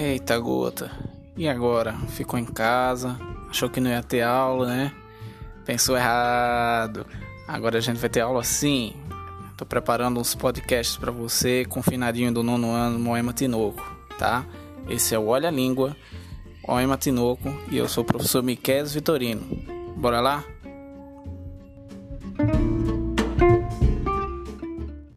Eita gota. E agora? Ficou em casa, achou que não ia ter aula, né? Pensou errado. Agora a gente vai ter aula sim. Tô preparando uns podcasts para você, confinadinho do nono ano, Moema Tinoco, tá? Esse é o Olha a Língua, Moema Tinoco, e eu sou o professor Miquel Vitorino. Bora lá?